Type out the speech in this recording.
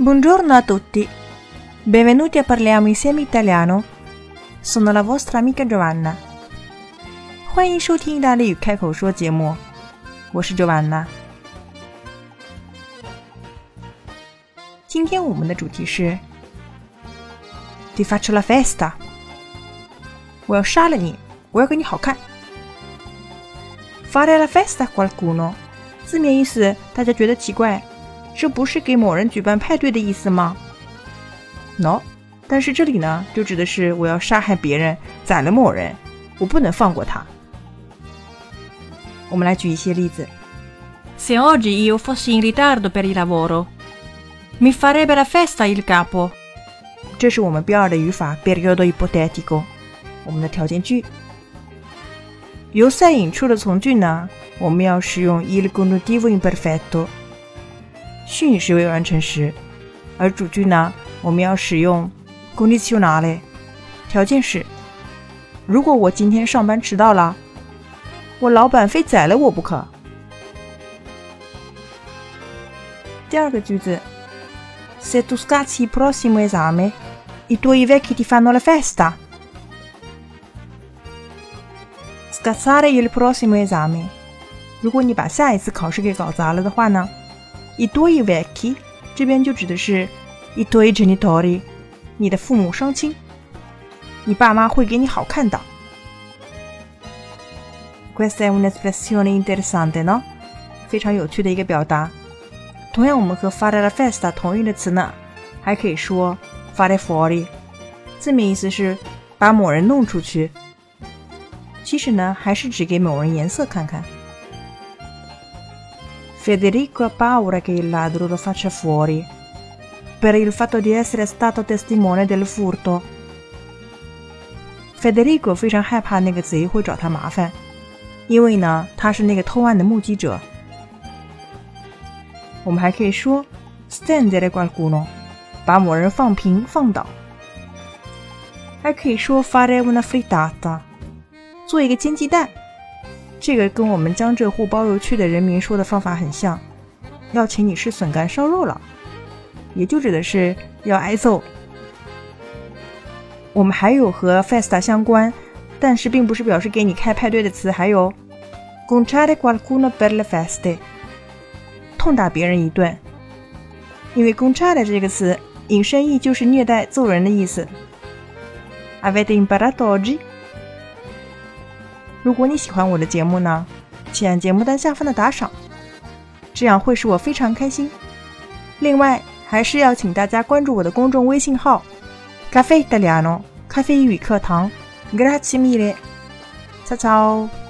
Buongiorno a tutti, benvenuti a parliamo insieme italiano. Sono la vostra amica Giovanna. 欢迎收听意大利语开口说节目，我是 Giovanna。今天我们的主题是 Ti faccio la festa。我要杀了你，我要给你好看。Fare la festa a qualcuno，字面意思大家觉得奇怪， 这不是给某人举办派对的意思吗？No，但是这里呢，就指的是我要杀害别人，宰了某人，我不能放过他。我们来举一些例子。Se oggi io fossi in ritardo per il lavoro, mi farebbe la festa il capo。这是我们标二的语法 periodo ipotetico，我们的条件句。由赛引出的从句呢，我们要使用 il conditivo imperfetto，训时未完成时；而主句呢，我们要使用 condizionale，条件是：如果我今天上班迟到了，我老板非宰了我不可。第二个句子：Se tu scacci il prossimo esame, i tuoi vecchi ti fanno la festa。Scassare il prossimo esame。如果你把下一次考试给搞砸了的话呢一多一 vaki，这边就指的是，一多一成的道理。你的父母双亲，你爸妈会给你好看的。Quest una spettacolare interessante 呢，非常有趣的一个表达。同样，我们和 father fest 同义的词呢，还可以说 father for 的，字面意思是把某人弄出去。其实呢，还是指给某人颜色看看。Federico ha paura che il ladro lo faccia fuori per il fatto di essere stato testimone del furto. Federico 非常害怕那个贼会找他麻烦，因为呢，他是那个偷案的目击者。我们还可以说 stendere qualcuno，把某人放平放倒。还可以说 fare una frittata。做一个煎鸡蛋， 这个跟我们江浙沪包邮区的人民说的方法很像，要请你吃笋干烧肉了，也就指的是要挨揍。我们还有和 festa 相关，但是并不是表示给你开派对的词，还有 conciare qualcuno per le feste，痛打别人一顿。因为 conciare 这个词引申义就是虐待、揍人的意思。Avete imparato oggi？如果你喜欢我的节目呢，请按节目单下方的打赏，这样会使我非常开心。另外，还是要请大家关注我的公众微信号“咖啡意大利诺”咖啡英语课堂。Grazie mille，ciao ciao。